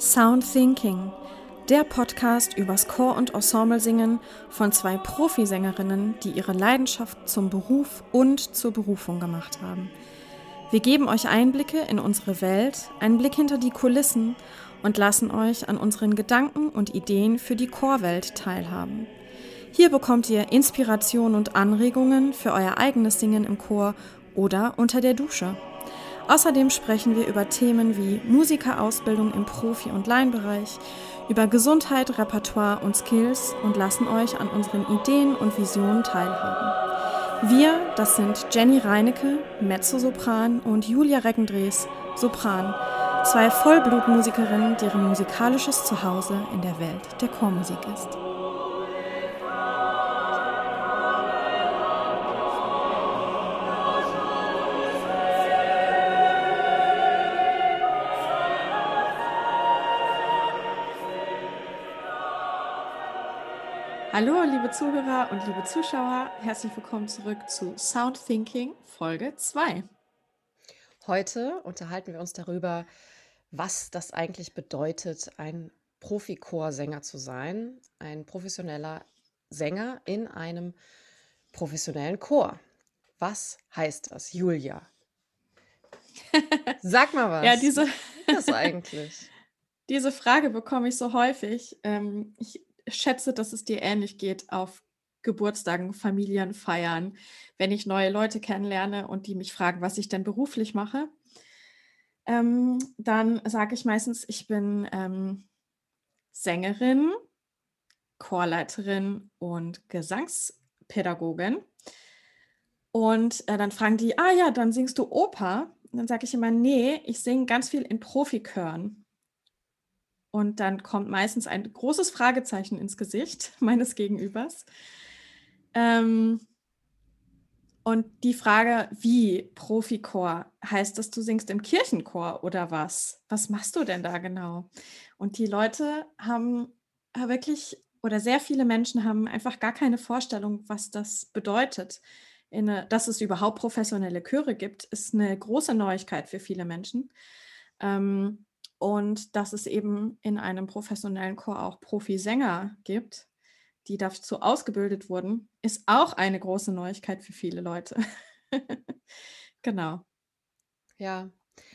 Sound Thinking, der Podcast übers Chor- und Ensemble-Singen von zwei Profisängerinnen, die ihre Leidenschaft zum Beruf und zur Berufung gemacht haben. Wir geben euch Einblicke in unsere Welt, einen Blick hinter die Kulissen und lassen euch an unseren Gedanken und Ideen für die Chorwelt teilhaben. Hier bekommt ihr Inspiration und Anregungen für euer eigenes Singen im Chor oder unter der Dusche. Außerdem sprechen wir über Themen wie Musikerausbildung im Profi- und Laienbereich, über Gesundheit, Repertoire und Skills und lassen euch an unseren Ideen und Visionen teilhaben. Wir, das sind Jenny Reinecke, Mezzosopran und Julia Reckendrees, Sopran, zwei Vollblutmusikerinnen, deren musikalisches Zuhause in der Welt der Chormusik ist. Hallo, liebe Zuhörer und liebe Zuschauer, herzlich willkommen zurück zu Sound Thinking Folge 2. Heute unterhalten wir uns darüber, was das eigentlich bedeutet, ein Profichorsänger zu sein, ein professioneller Sänger in einem professionellen Chor. Was heißt das, Julia? Sag mal was. ja, diese, das eigentlich? diese Frage bekomme ich so häufig. Ähm, ich schätze, dass es dir ähnlich geht auf Geburtstagen, Familienfeiern, wenn ich neue Leute kennenlerne und die mich fragen, was ich denn beruflich mache. Ähm, dann sage ich meistens, ich bin ähm, Sängerin, Chorleiterin und Gesangspädagogin. Und äh, dann fragen die, ah ja, dann singst du Oper. Dann sage ich immer, nee, ich singe ganz viel in Profikören. Und dann kommt meistens ein großes Fragezeichen ins Gesicht meines Gegenübers. Ähm, und die Frage, wie Profichor, heißt das, du singst im Kirchenchor oder was? Was machst du denn da genau? Und die Leute haben wirklich, oder sehr viele Menschen haben einfach gar keine Vorstellung, was das bedeutet. Eine, dass es überhaupt professionelle Chöre gibt, ist eine große Neuigkeit für viele Menschen. Ähm, und dass es eben in einem professionellen Chor auch Profisänger gibt, die dazu ausgebildet wurden, ist auch eine große Neuigkeit für viele Leute. genau. Ja,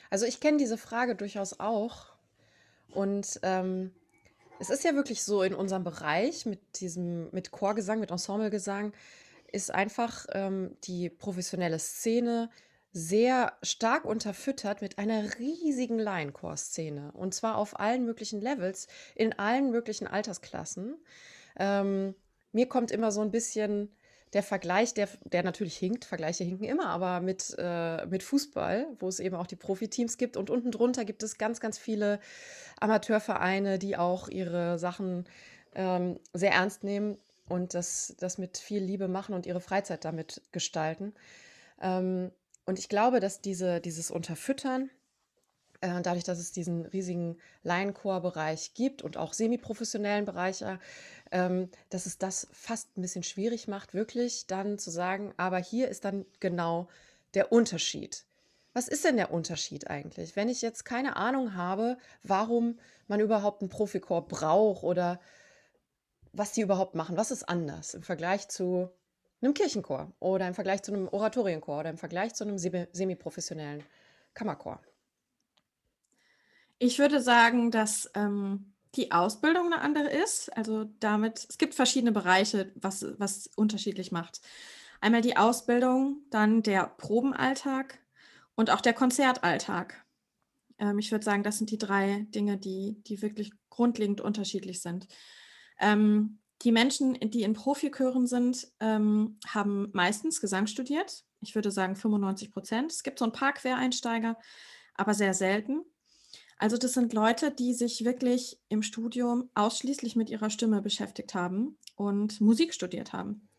also ich kenne diese Frage durchaus auch. Und ähm, es ist ja wirklich so in unserem Bereich mit diesem, mit Chorgesang, mit Ensemblegesang, ist einfach ähm, die professionelle Szene sehr stark unterfüttert mit einer riesigen Laienchor-Szene. Und zwar auf allen möglichen Levels, in allen möglichen Altersklassen. Ähm, mir kommt immer so ein bisschen der Vergleich, der, der natürlich hinkt, Vergleiche hinken immer, aber mit, äh, mit Fußball, wo es eben auch die Profiteams gibt. Und unten drunter gibt es ganz, ganz viele Amateurvereine, die auch ihre Sachen ähm, sehr ernst nehmen und das, das mit viel Liebe machen und ihre Freizeit damit gestalten. Ähm, und ich glaube, dass diese, dieses Unterfüttern, äh, dadurch, dass es diesen riesigen Laienchor-Bereich gibt und auch semiprofessionellen Bereiche, ähm, dass es das fast ein bisschen schwierig macht, wirklich dann zu sagen, aber hier ist dann genau der Unterschied. Was ist denn der Unterschied eigentlich? Wenn ich jetzt keine Ahnung habe, warum man überhaupt einen Profichor braucht oder was die überhaupt machen, was ist anders im Vergleich zu einem Kirchenchor oder im Vergleich zu einem Oratorienchor oder im Vergleich zu einem semiprofessionellen Kammerchor? Ich würde sagen, dass ähm, die Ausbildung eine andere ist. Also damit, es gibt verschiedene Bereiche, was, was unterschiedlich macht. Einmal die Ausbildung, dann der Probenalltag und auch der Konzertalltag. Ähm, ich würde sagen, das sind die drei Dinge, die, die wirklich grundlegend unterschiedlich sind. Ähm, die Menschen, die in Profikören sind, ähm, haben meistens Gesang studiert. Ich würde sagen 95 Prozent. Es gibt so ein paar Quereinsteiger, aber sehr selten. Also das sind Leute, die sich wirklich im Studium ausschließlich mit ihrer Stimme beschäftigt haben und Musik studiert haben.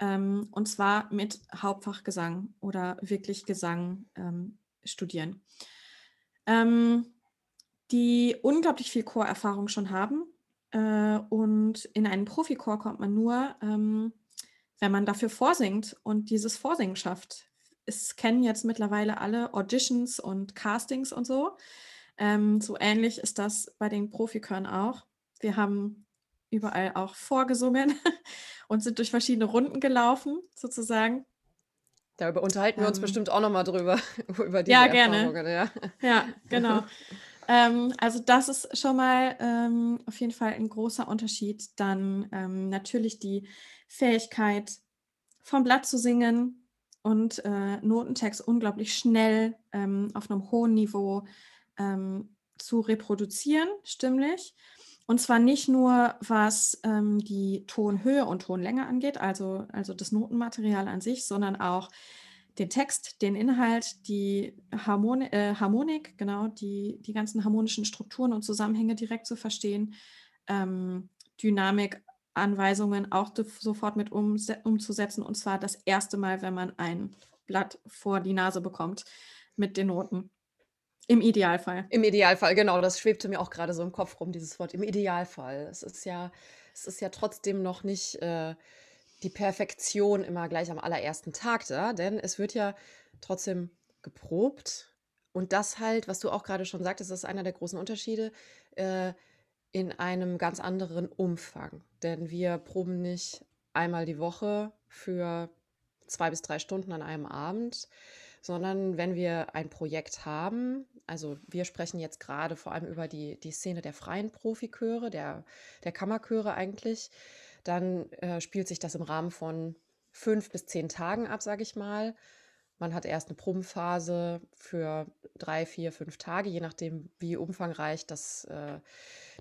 Ähm, und zwar mit Hauptfach Gesang oder wirklich Gesang ähm, studieren. Ähm, die unglaublich viel Chorerfahrung schon haben, äh, und in einen Profichor kommt man nur, ähm, wenn man dafür vorsingt und dieses Vorsingen schafft. Es kennen jetzt mittlerweile alle Auditions und Castings und so. Ähm, so ähnlich ist das bei den Profikören auch. Wir haben überall auch vorgesungen und sind durch verschiedene Runden gelaufen, sozusagen. Darüber unterhalten wir uns ähm, bestimmt auch nochmal drüber, über diese ja, gerne. Ja. ja, genau. ähm, also das ist schon mal ähm, auf jeden Fall ein großer Unterschied. Dann ähm, natürlich die Fähigkeit, vom Blatt zu singen und äh, Notentext unglaublich schnell ähm, auf einem hohen Niveau ähm, zu reproduzieren, stimmlich. Und zwar nicht nur, was ähm, die Tonhöhe und Tonlänge angeht, also, also das Notenmaterial an sich, sondern auch den Text, den Inhalt, die Harmoni äh, Harmonik, genau, die, die ganzen harmonischen Strukturen und Zusammenhänge direkt zu verstehen, ähm, Dynamik, Anweisungen auch sofort mit um, umzusetzen. Und zwar das erste Mal, wenn man ein Blatt vor die Nase bekommt mit den Noten. Im Idealfall. Im Idealfall, genau. Das schwebte mir auch gerade so im Kopf rum, dieses Wort. Im Idealfall. Es ist ja, es ist ja trotzdem noch nicht äh, die Perfektion immer gleich am allerersten Tag da, denn es wird ja trotzdem geprobt. Und das halt, was du auch gerade schon sagtest, ist einer der großen Unterschiede, äh, in einem ganz anderen Umfang. Denn wir proben nicht einmal die Woche für zwei bis drei Stunden an einem Abend, sondern wenn wir ein Projekt haben, also wir sprechen jetzt gerade vor allem über die, die Szene der freien Profiköre, der, der Kammerchöre eigentlich, dann äh, spielt sich das im Rahmen von fünf bis zehn Tagen ab, sage ich mal. Man hat erst eine Probenphase für drei, vier, fünf Tage, je nachdem, wie umfangreich das, äh,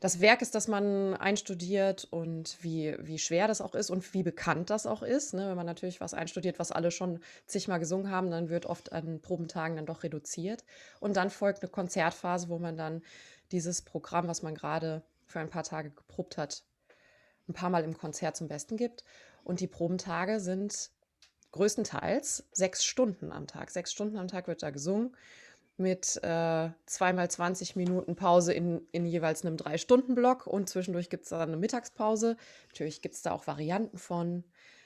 das Werk ist, das man einstudiert und wie, wie schwer das auch ist und wie bekannt das auch ist. Ne? Wenn man natürlich was einstudiert, was alle schon zigmal gesungen haben, dann wird oft an Probentagen dann doch reduziert. Und dann folgt eine Konzertphase, wo man dann dieses Programm, was man gerade für ein paar Tage geprobt hat, ein paar Mal im Konzert zum Besten gibt. Und die Probentage sind größtenteils sechs Stunden am Tag. Sechs Stunden am Tag wird da gesungen mit äh, zweimal 20 Minuten Pause in, in jeweils einem Drei-Stunden-Block und zwischendurch gibt es dann eine Mittagspause. Natürlich gibt es da auch Varianten von,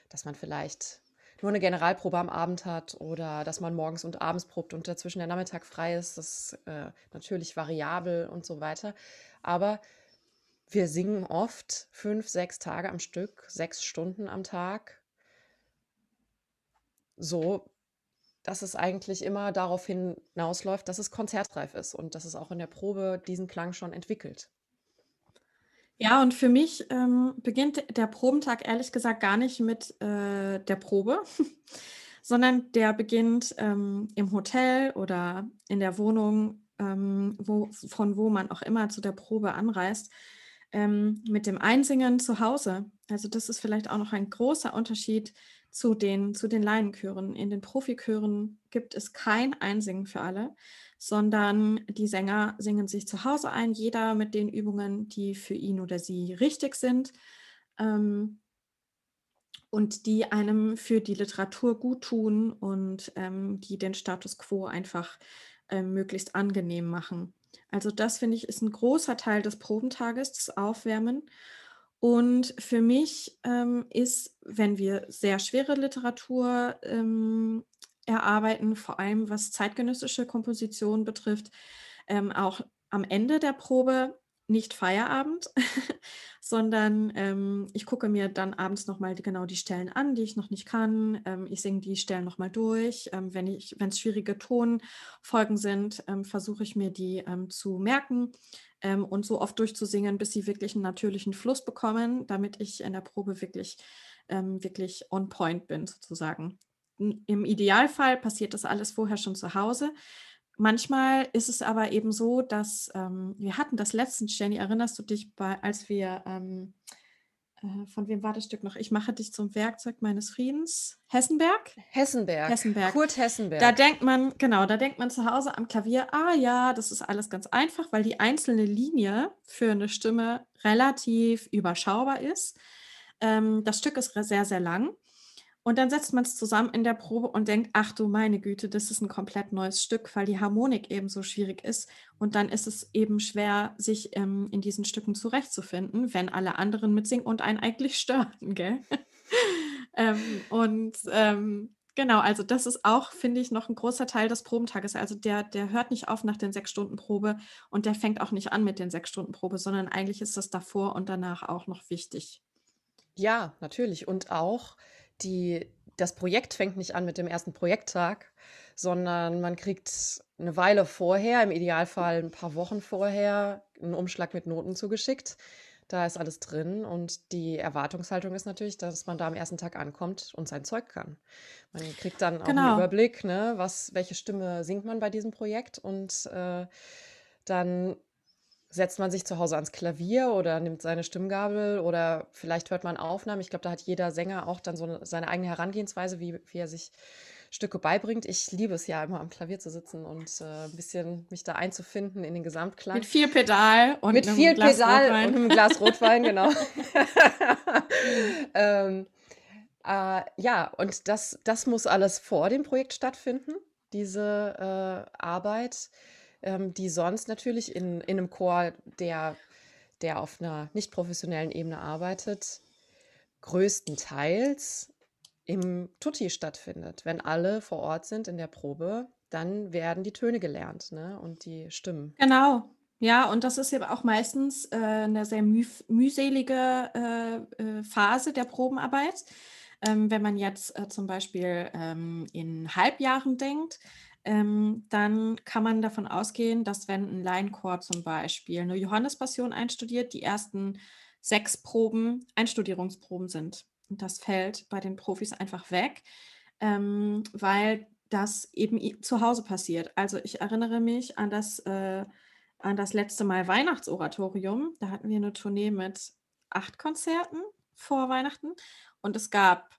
dass man vielleicht nur eine Generalprobe am Abend hat oder dass man morgens und abends probt und dazwischen der Nachmittag frei ist. Das ist äh, natürlich variabel und so weiter. Aber wir singen oft fünf, sechs Tage am Stück, sechs Stunden am Tag so, dass es eigentlich immer darauf hinausläuft, dass es konzertreif ist und dass es auch in der Probe diesen Klang schon entwickelt. Ja, und für mich ähm, beginnt der Probentag ehrlich gesagt gar nicht mit äh, der Probe, sondern der beginnt ähm, im Hotel oder in der Wohnung, ähm, wo, von wo man auch immer zu der Probe anreist, ähm, mit dem Einsingen zu Hause. Also das ist vielleicht auch noch ein großer Unterschied zu den, zu den Laienchören. In den Profichören gibt es kein Einsingen für alle, sondern die Sänger singen sich zu Hause ein, jeder mit den Übungen, die für ihn oder sie richtig sind ähm, und die einem für die Literatur gut tun und ähm, die den Status quo einfach ähm, möglichst angenehm machen. Also das finde ich ist ein großer Teil des Probentages, das Aufwärmen. Und für mich ähm, ist, wenn wir sehr schwere Literatur ähm, erarbeiten, vor allem was zeitgenössische Komposition betrifft, ähm, auch am Ende der Probe nicht Feierabend, sondern ähm, ich gucke mir dann abends nochmal genau die Stellen an, die ich noch nicht kann. Ähm, ich singe die Stellen nochmal durch. Ähm, wenn es schwierige Tonfolgen sind, ähm, versuche ich mir die ähm, zu merken ähm, und so oft durchzusingen, bis sie wirklich einen natürlichen Fluss bekommen, damit ich in der Probe wirklich, wirklich on point bin, sozusagen. Im Idealfall passiert das alles vorher schon zu Hause. Manchmal ist es aber eben so, dass ähm, wir hatten das letztens, Jenny, erinnerst du dich, bei, als wir, ähm, äh, von wem war das Stück noch? Ich mache dich zum Werkzeug meines Friedens. Hessenberg? Hessenberg. Hessenberg. Kurt Hessenberg. Da denkt man, genau, da denkt man zu Hause am Klavier, ah ja, das ist alles ganz einfach, weil die einzelne Linie für eine Stimme relativ überschaubar ist. Ähm, das Stück ist sehr, sehr lang. Und dann setzt man es zusammen in der Probe und denkt, ach du meine Güte, das ist ein komplett neues Stück, weil die Harmonik eben so schwierig ist. Und dann ist es eben schwer, sich ähm, in diesen Stücken zurechtzufinden, wenn alle anderen mitsingen und einen eigentlich stören, gell? ähm, und ähm, Genau, also das ist auch, finde ich, noch ein großer Teil des Probentages. Also der, der hört nicht auf nach den sechs Stunden Probe und der fängt auch nicht an mit den sechs Stunden Probe, sondern eigentlich ist das davor und danach auch noch wichtig. Ja, natürlich. Und auch die, das Projekt fängt nicht an mit dem ersten Projekttag, sondern man kriegt eine Weile vorher, im Idealfall ein paar Wochen vorher, einen Umschlag mit Noten zugeschickt. Da ist alles drin und die Erwartungshaltung ist natürlich, dass man da am ersten Tag ankommt und sein Zeug kann. Man kriegt dann auch einen Genau. Überblick, ne, was, welche Stimme singt man bei diesem Projekt und äh, dann setzt man sich zu Hause ans Klavier oder nimmt seine Stimmgabel oder vielleicht hört man Aufnahmen. Ich glaube, da hat jeder Sänger auch dann so eine, seine eigene Herangehensweise, wie, wie er sich Stücke beibringt. Ich liebe es ja immer am Klavier zu sitzen und äh, ein bisschen mich da einzufinden in den Gesamtklang. Mit viel Pedal und Mit einem viel Glas Pedal Rotwein. und einem Glas Rotwein, genau. ähm, äh, ja, und das, das muss alles vor dem Projekt stattfinden, diese äh, Arbeit, ähm, die sonst natürlich in, in einem Chor, der, der auf einer nicht professionellen Ebene arbeitet, größtenteils im Tutti stattfindet. Wenn alle vor Ort sind in der Probe, dann werden die Töne gelernt ne? und die Stimmen. Genau. Ja, und das ist eben auch meistens äh, eine sehr müh mühselige äh, äh, Phase der Probenarbeit. Ähm, wenn man jetzt äh, zum Beispiel ähm, in Halbjahren denkt, ähm, dann kann man davon ausgehen, dass wenn ein Laienchor zum Beispiel eine Johannespassion einstudiert, die ersten sechs Proben Einstudierungsproben sind. Und das fällt bei den Profis einfach weg, ähm, weil das eben zu Hause passiert. Also ich erinnere mich an das, äh, an das letzte Mal Weihnachtsoratorium. Da hatten wir eine Tournee mit acht Konzerten vor Weihnachten und es gab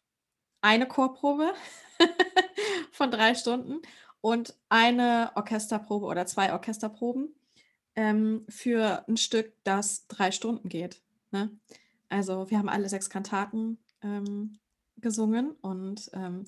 eine Chorprobe von drei Stunden und eine Orchesterprobe oder zwei Orchesterproben ähm, für ein Stück, das drei Stunden geht. Ne? Also wir haben alle sechs Kantaten ähm, gesungen und ähm,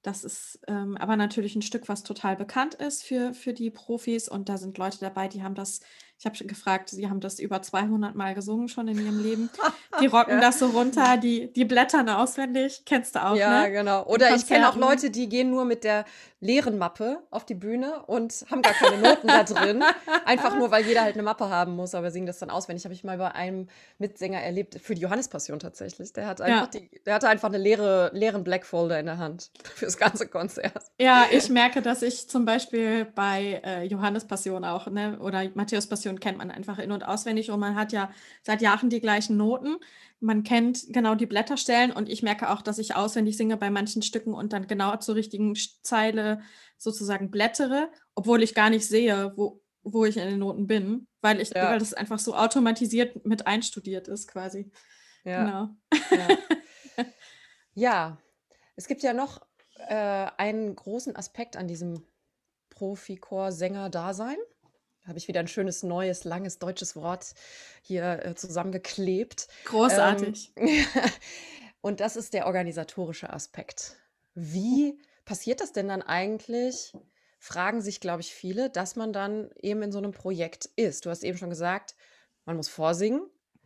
das ist ähm, aber natürlich ein Stück, was total bekannt ist für, für die Profis und da sind Leute dabei, die haben das, ich habe gefragt, sie haben das über 200 Mal gesungen schon in ihrem Leben. Die rocken Ja. das so runter, die, die blättern auswendig, kennst du auch, Ja, ne? genau. Oder ich kenne auch. Leute, die gehen nur mit der leeren Mappe auf die Bühne und haben gar keine Noten da drin. Einfach nur, weil jeder halt eine Mappe haben muss, aber singen das dann auswendig. Habe ich mal bei einem Mitsänger erlebt, für die Johannespassion tatsächlich. Der, hat einfach Ja. die, der hatte einfach eine leere, leeren Blackfolder in der Hand fürs ganze Konzert. Ja, ich merke, dass ich zum Beispiel bei äh, Johannes Passion auch, ne, oder Matthäus Passion kennt man einfach in- und auswendig und man hat ja seit Jahren die gleichen Noten. Man kennt genau die Blätterstellen und ich merke auch, dass ich auswendig singe bei manchen Stücken und dann genau zur richtigen Zeile sozusagen blättere, obwohl ich gar nicht sehe, wo, wo ich in den Noten bin, weil ich, Ja. weil das einfach so automatisiert mit einstudiert ist quasi. Ja, Genau. ja. ja, es gibt ja noch äh, einen großen Aspekt an diesem Profichor-Sänger-Dasein. Habe ich wieder ein schönes, neues, langes deutsches Wort hier äh, zusammengeklebt. Ähm, Großartig. und das ist der organisatorische Aspekt. Wie passiert das denn dann eigentlich? Fragen sich, glaube ich, viele, dass man dann eben in so einem Projekt ist. Du hast eben schon gesagt, man muss vorsingen.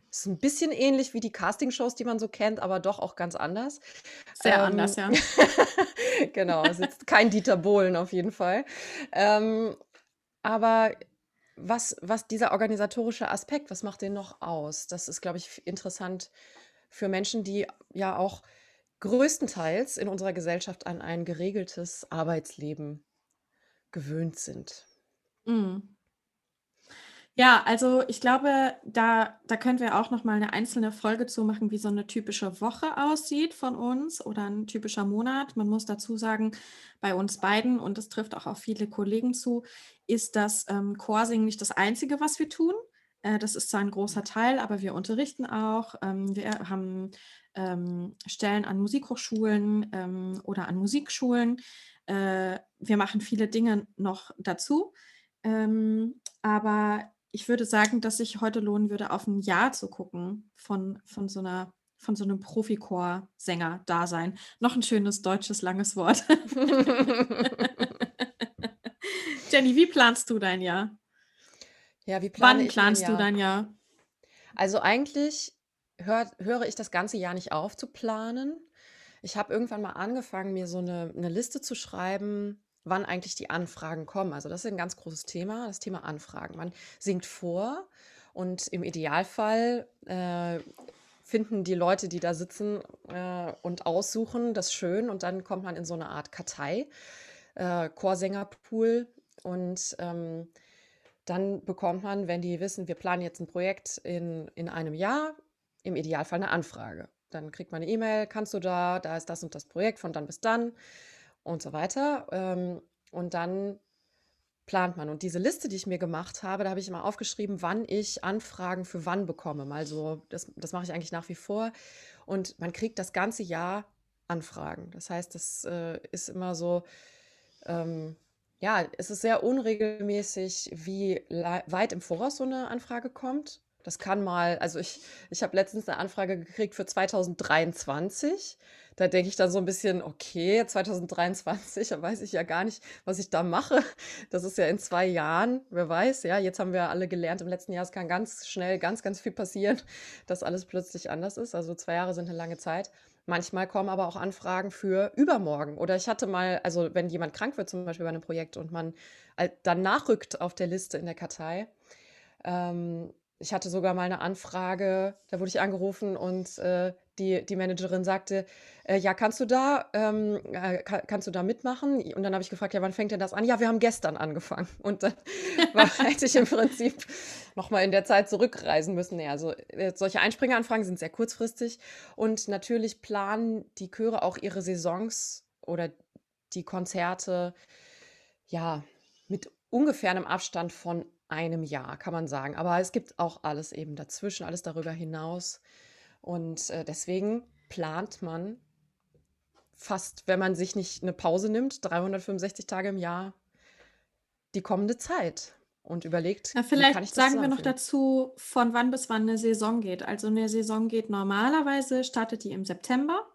Das ist ein bisschen ähnlich wie die Castingshows, die man so kennt, aber doch auch ganz anders. Sehr Ähm, anders, ja. genau, es ist kein Dieter Bohlen auf jeden Fall. Ähm, aber was, was dieser organisatorische Aspekt, was macht den noch aus? Das ist, glaube ich, interessant für Menschen, die ja auch größtenteils in unserer Gesellschaft an ein geregeltes Arbeitsleben gewöhnt sind. Mm. Ja, also ich glaube, da, da können wir auch noch mal eine einzelne Folge zu machen, wie so eine typische Woche aussieht von uns oder ein typischer Monat. Man muss dazu sagen, bei uns beiden, und das trifft auch auf viele Kollegen zu, ist das ähm, Chorsingen nicht das Einzige, was wir tun. Äh, das ist zwar ein großer Teil, aber wir unterrichten auch. Ähm, wir haben ähm, Stellen an Musikhochschulen ähm, oder an Musikschulen. Äh, wir machen viele Dinge noch dazu. Ähm, aber ich würde sagen, dass sich heute lohnen würde, auf ein Jahr zu gucken von, von so einer von so einem Profichor-Sänger-Dasein. Noch ein schönes deutsches langes Wort. Jenny, wie planst du dein Jahr? Ja, wie plane Wann planst du Jahr? dein Jahr? Also eigentlich hör, höre ich das ganze Jahr nicht auf zu planen. ich habe irgendwann mal angefangen, mir so eine, eine Liste zu schreiben, wann eigentlich die Anfragen kommen. Also das ist ein ganz großes Thema, das Thema Anfragen. Man singt vor und im Idealfall äh, finden die Leute, die da sitzen äh, und aussuchen, das schön und dann kommt man in so eine Art Kartei, äh, Chorsängerpool und ähm, dann bekommt man, wenn die wissen, wir planen jetzt ein Projekt in, in einem Jahr, im Idealfall eine Anfrage. Dann kriegt man eine E-Mail, kannst du da, da ist das und das Projekt von dann bis dann und so weiter. Ähm, und dann plant man. Und diese Liste, die ich mir gemacht habe, da habe ich immer aufgeschrieben, wann ich Anfragen für wann bekomme. Mal so, das, das mache ich eigentlich nach wie vor. Und man kriegt das ganze Jahr Anfragen. Das heißt, das äh, ist immer so, ähm, ja, es ist sehr unregelmäßig, wie weit im Voraus so eine Anfrage kommt. Das kann mal, also ich, ich habe letztens eine Anfrage gekriegt für 2023. Da denke ich dann so ein bisschen, okay, 2023, da weiß ich ja gar nicht, was ich da mache. Das ist ja in zwei Jahren, wer weiß, ja, jetzt haben wir alle gelernt, im letzten Jahr, es kann ganz schnell ganz, ganz viel passieren, dass alles plötzlich anders ist. Also zwei Jahre sind eine lange Zeit. Manchmal kommen aber auch Anfragen für übermorgen. Oder ich hatte mal, also wenn jemand krank wird, zum Beispiel bei einem Projekt und man dann nachrückt auf der Liste in der Kartei, ähm, ich hatte sogar mal eine Anfrage, da wurde ich angerufen und äh, die, die Managerin sagte, äh, ja, kannst du da, ähm, äh, kann, kannst du da mitmachen? Und dann habe ich gefragt, ja, wann fängt denn das an? Ja, wir haben gestern angefangen. Und dann war, hätte ich im Prinzip nochmal in der Zeit zurückreisen müssen. Ja, also äh, solche Einspringeranfragen sind sehr kurzfristig. Und natürlich planen die Chöre auch ihre Saisons oder die Konzerte, ja, mit ungefähr einem Abstand von einem Jahr, kann man sagen. Aber es gibt auch alles eben dazwischen, alles darüber hinaus. Und äh, deswegen plant man fast, wenn man sich nicht eine Pause nimmt, 365 Tage im Jahr, die kommende Zeit und überlegt, Na, vielleicht sagen wir noch dazu, von wann bis wann eine Saison geht. Also eine Saison geht normalerweise, startet die im September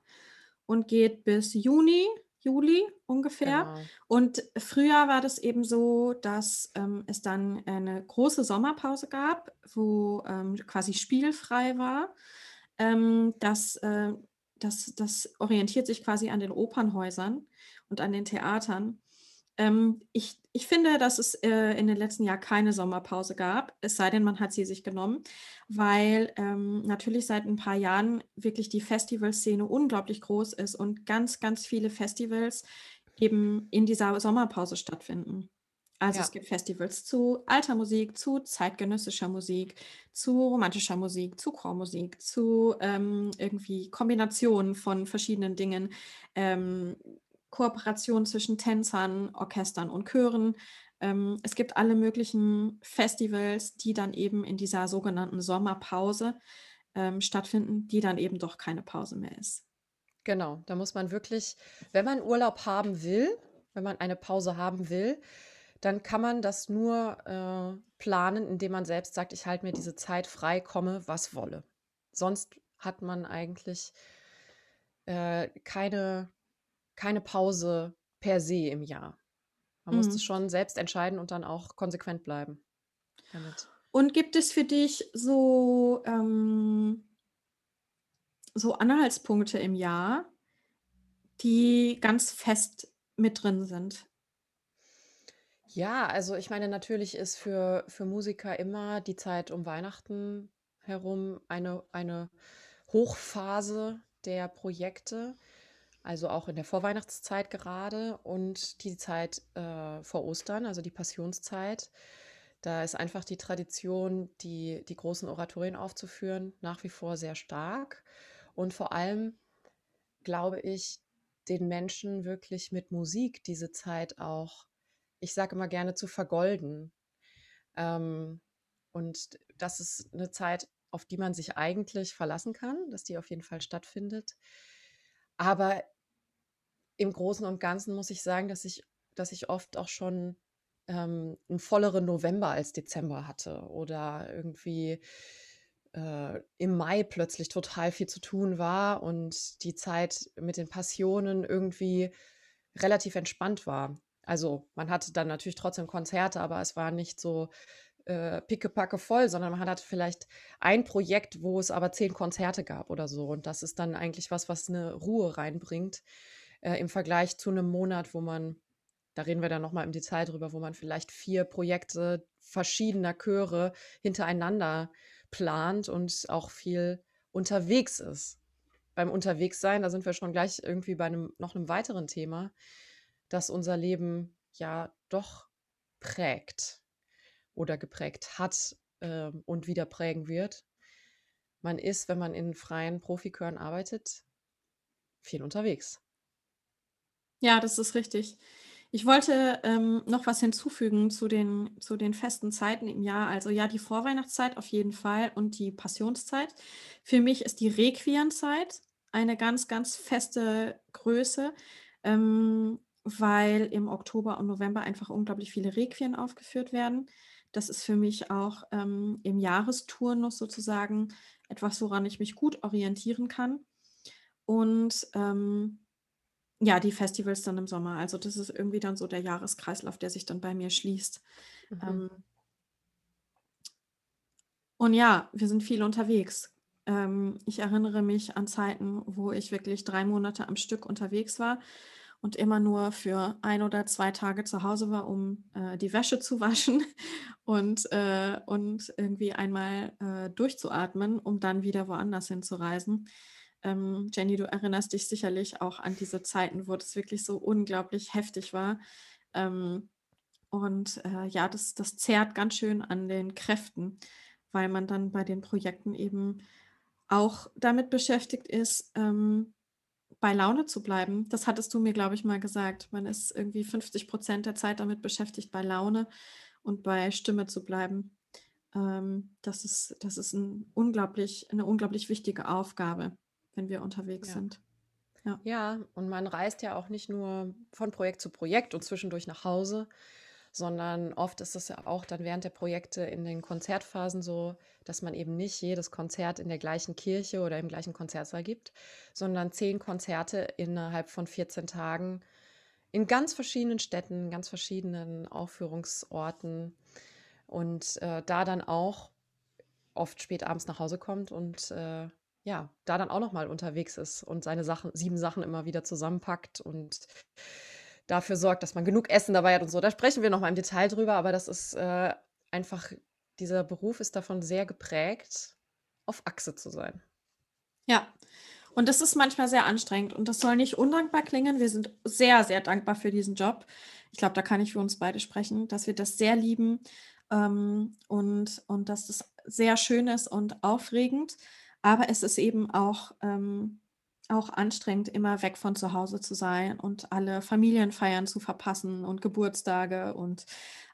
und geht bis Juni. Juli ungefähr. Genau. Und früher war das eben so, dass ähm, es dann eine große Sommerpause gab, wo ähm, quasi spielfrei war. Ähm, das, äh, das, das orientiert sich quasi an den Opernhäusern und an den Theatern. Ähm, ich, ich finde, dass es äh, in den letzten Jahren keine Sommerpause gab, es sei denn, man hat sie sich genommen, weil ähm, natürlich seit ein paar Jahren wirklich die Festivalszene unglaublich groß ist und ganz, ganz viele Festivals eben in dieser Sommerpause stattfinden. Also ja. es gibt Festivals zu alter Musik, zu zeitgenössischer Musik, zu romantischer Musik, zu Chormusik, zu ähm, irgendwie Kombinationen von verschiedenen Dingen. Ähm, Kooperation zwischen Tänzern, Orchestern und Chören. Ähm, es gibt alle möglichen Festivals, die dann eben in dieser sogenannten Sommerpause ähm, stattfinden, die dann eben doch keine Pause mehr ist. Genau, da muss man wirklich, wenn man Urlaub haben will, wenn man eine Pause haben will, dann kann man das nur äh, planen, indem man selbst sagt, ich halte mir diese Zeit frei, komme, was wolle. Sonst hat man eigentlich äh, keine keine Pause per se im Jahr. Man muss es mhm. schon selbst entscheiden und dann auch konsequent bleiben damit. Und gibt es für dich so, ähm, so Anhaltspunkte im Jahr, die ganz fest mit drin sind? Ja, also ich meine, natürlich ist für, für Musiker immer die Zeit um Weihnachten herum eine, eine Hochphase der Projekte also auch in der Vorweihnachtszeit gerade und die Zeit äh, vor Ostern, also die Passionszeit. Da ist einfach die Tradition, die, die großen Oratorien aufzuführen, nach wie vor sehr stark. Und vor allem glaube ich, den Menschen wirklich mit Musik diese Zeit auch, ich sage immer gerne, zu vergolden. Ähm, und das ist eine Zeit, auf die man sich eigentlich verlassen kann, dass die auf jeden Fall stattfindet. Aber im Großen und Ganzen muss ich sagen, dass ich, dass ich oft auch schon ähm, einen volleren November als Dezember hatte oder irgendwie äh, im Mai plötzlich total viel zu tun war und die Zeit mit den Passionen irgendwie relativ entspannt war. Also man hatte dann natürlich trotzdem Konzerte, aber es war nicht so äh, pickepacke voll, sondern man hat vielleicht ein Projekt, wo es aber zehn Konzerte gab oder so. Und das ist dann eigentlich was, was eine Ruhe reinbringt äh, im Vergleich zu einem Monat, wo man, da reden wir dann nochmal im Detail drüber, wo man vielleicht vier Projekte verschiedener Chöre hintereinander plant und auch viel unterwegs ist. Beim Unterwegssein, da sind wir schon gleich irgendwie bei einem, noch einem weiteren Thema, dass unser Leben ja doch prägt oder geprägt hat äh, und wieder prägen wird. Man ist, wenn man in freien Profikören arbeitet, viel unterwegs. Ja, das ist richtig. Ich wollte ähm, noch was hinzufügen zu den, zu den festen Zeiten im Jahr. Also ja, die Vorweihnachtszeit auf jeden Fall und die Passionszeit. Für mich ist die Requienzeit eine ganz, ganz feste Größe, ähm, weil im Oktober und November einfach unglaublich viele Requien aufgeführt werden. Das ist für mich auch ähm, im Jahresturnus sozusagen etwas, woran ich mich gut orientieren kann. Und ähm, ja, die Festivals dann im Sommer. Also das ist irgendwie dann so der Jahreskreislauf, der sich dann bei mir schließt. Mhm. Ähm, und ja, wir sind viel unterwegs. Ähm, ich erinnere mich an Zeiten, wo ich wirklich drei Monate am Stück unterwegs war und immer nur für ein oder zwei Tage zu Hause war, um äh, die Wäsche zu waschen und, äh, und irgendwie einmal äh, durchzuatmen, um dann wieder woanders hinzureisen. Ähm, Jenny, du erinnerst dich sicherlich auch an diese Zeiten, wo das wirklich so unglaublich heftig war. Ähm, und äh, ja, das, das zehrt ganz schön an den Kräften, weil man dann bei den Projekten eben auch damit beschäftigt ist, ähm, bei Laune zu bleiben. Das hattest du mir, glaube ich, mal gesagt. Man ist irgendwie 50 Prozent der Zeit damit beschäftigt, bei Laune und bei Stimme zu bleiben. Ähm, das ist, das ist ein unglaublich, eine unglaublich wichtige Aufgabe wenn wir unterwegs Ja. sind. Ja. Ja, und man reist ja auch nicht nur von Projekt zu Projekt und zwischendurch nach Hause, sondern oft ist es ja auch dann während der Projekte in den Konzertphasen so, dass man eben nicht jedes Konzert in der gleichen Kirche oder im gleichen Konzertsaal gibt, sondern zehn Konzerte innerhalb von 14 Tagen in ganz verschiedenen Städten, ganz verschiedenen Aufführungsorten. Und äh, da dann auch oft spät abends nach Hause kommt und äh, ja, da dann auch noch mal unterwegs ist und seine Sachen 7 Sachen immer wieder zusammenpackt und dafür sorgt, dass man genug Essen dabei hat und so. Da sprechen wir noch mal im Detail drüber, aber das ist, äh, einfach dieser Beruf ist davon sehr geprägt, auf Achse zu sein. Ja, und das ist manchmal sehr anstrengend und das soll nicht undankbar klingen. Wir sind sehr, sehr dankbar für diesen Job. Ich glaube, da kann ich für uns beide sprechen, dass wir das sehr lieben, ähm, und und dass das sehr schön ist und aufregend. Aber es ist eben auch, ähm, auch anstrengend, immer weg von zu Hause zu sein und alle Familienfeiern zu verpassen und Geburtstage und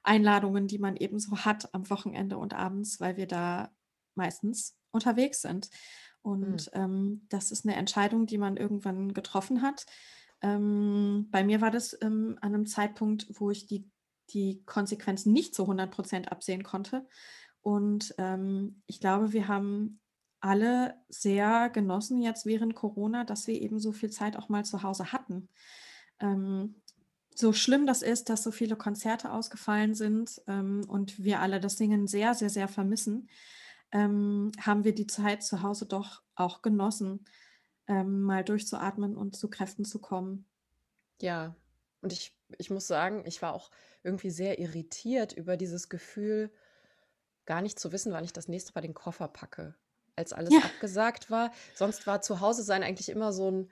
Einladungen, die man eben so hat am Wochenende und abends, weil wir da meistens unterwegs sind. Mhm. Und ähm, das ist eine Entscheidung, die man irgendwann getroffen hat. Ähm, bei mir war das ähm, an einem Zeitpunkt, wo ich die, die Konsequenzen nicht zu 100 Prozent absehen konnte. Und ähm, ich glaube, wir haben alle sehr genossen jetzt während Corona, dass wir eben so viel Zeit auch mal zu Hause hatten. Ähm, so schlimm das ist, dass so viele Konzerte ausgefallen sind ähm, und wir alle das Singen sehr, sehr, sehr vermissen, ähm, haben wir die Zeit zu Hause doch auch genossen, ähm, mal durchzuatmen und zu Kräften zu kommen. Ja, und ich, ich muss sagen, ich war auch irgendwie sehr irritiert über dieses Gefühl, gar nicht zu wissen, wann ich das nächste Mal den Koffer packe als alles Ja. abgesagt war. Sonst war zu Hause sein eigentlich immer so ein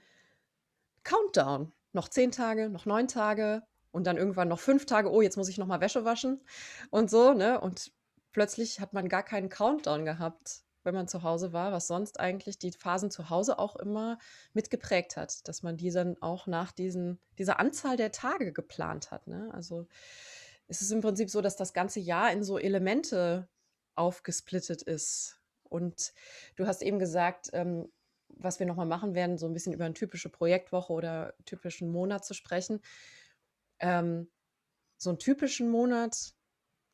Countdown. Noch zehn Tage, noch neun Tage und dann irgendwann noch fünf Tage. Oh, jetzt muss ich noch mal Wäsche waschen und so, ne? Und plötzlich hat man gar keinen Countdown gehabt, wenn man zu Hause war, was sonst eigentlich die Phasen zu Hause auch immer mitgeprägt hat, dass man die dann auch nach diesen, dieser Anzahl der Tage geplant hat. Ne? Also es ist im Prinzip so, dass das ganze Jahr in so Elemente aufgesplittet ist. Und du hast eben gesagt, ähm, was wir nochmal machen werden, so ein bisschen über eine typische Projektwoche oder typischen Monat zu sprechen. Ähm, so einen typischen Monat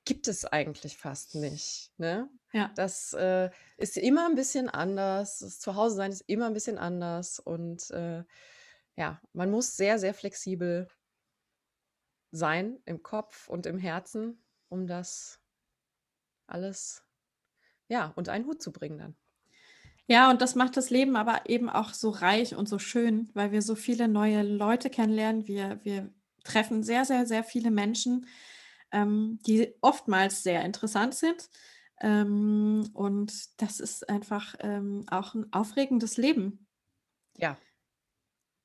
gibt es eigentlich fast nicht. Ne? Ja. Das äh, ist immer ein bisschen anders. Das Zuhause-Sein ist immer ein bisschen anders. Und äh, ja, man muss sehr, sehr flexibel sein im Kopf und im Herzen, um das alles, ja, unter einen Hut zu bringen dann. Ja, und das macht das Leben aber eben auch so reich und so schön, weil wir so viele neue Leute kennenlernen. Wir, wir treffen sehr, sehr, sehr viele Menschen, ähm, die oftmals sehr interessant sind. Ähm, und das ist einfach ähm, auch ein aufregendes Leben. Ja,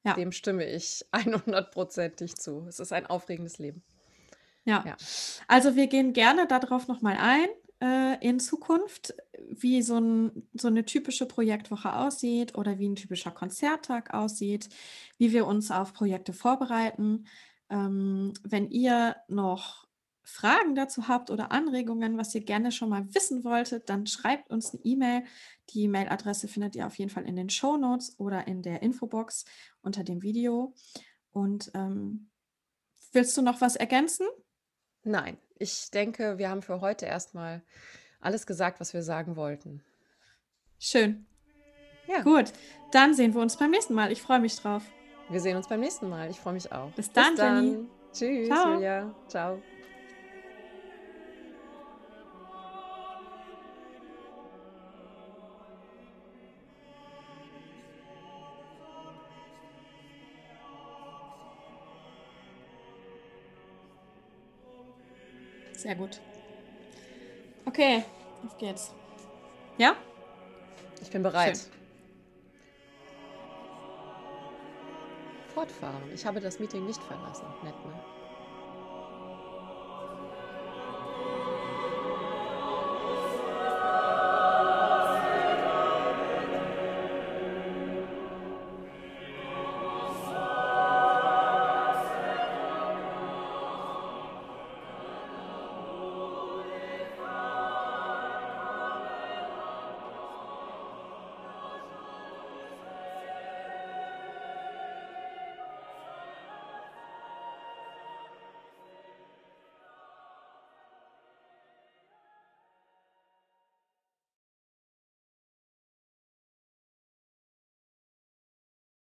Ja, dem stimme ich 100%ig zu. Es ist ein aufregendes Leben. ja. Ja. Also wir gehen gerne darauf nochmal ein äh, in Zukunft, wie so, ein, so eine typische Projektwoche aussieht oder wie ein typischer Konzerttag aussieht, wie wir uns auf Projekte vorbereiten. Ähm, wenn ihr noch Fragen dazu habt oder Anregungen, was ihr gerne schon mal wissen wolltet, dann schreibt uns eine E-Mail. Die E-Mail-Adresse findet ihr auf jeden Fall in den Show Notes oder in der Infobox unter dem Video. Und ähm, willst du noch was ergänzen? Nein, ich denke, wir haben für heute erstmal alles gesagt, was wir sagen wollten. Schön. Ja, Gut, dann sehen wir uns beim nächsten Mal. Ich freue mich drauf. wir sehen uns beim nächsten Mal. Ich freue mich auch. Bis dann, Jenny. dann. Tschüss, Ciao. Julia. Ciao. Sehr gut. Okay, auf geht's. Ja? Ich bin bereit. Schön. Fortfahren. Ich habe das Meeting nicht verlassen. Nett, ne?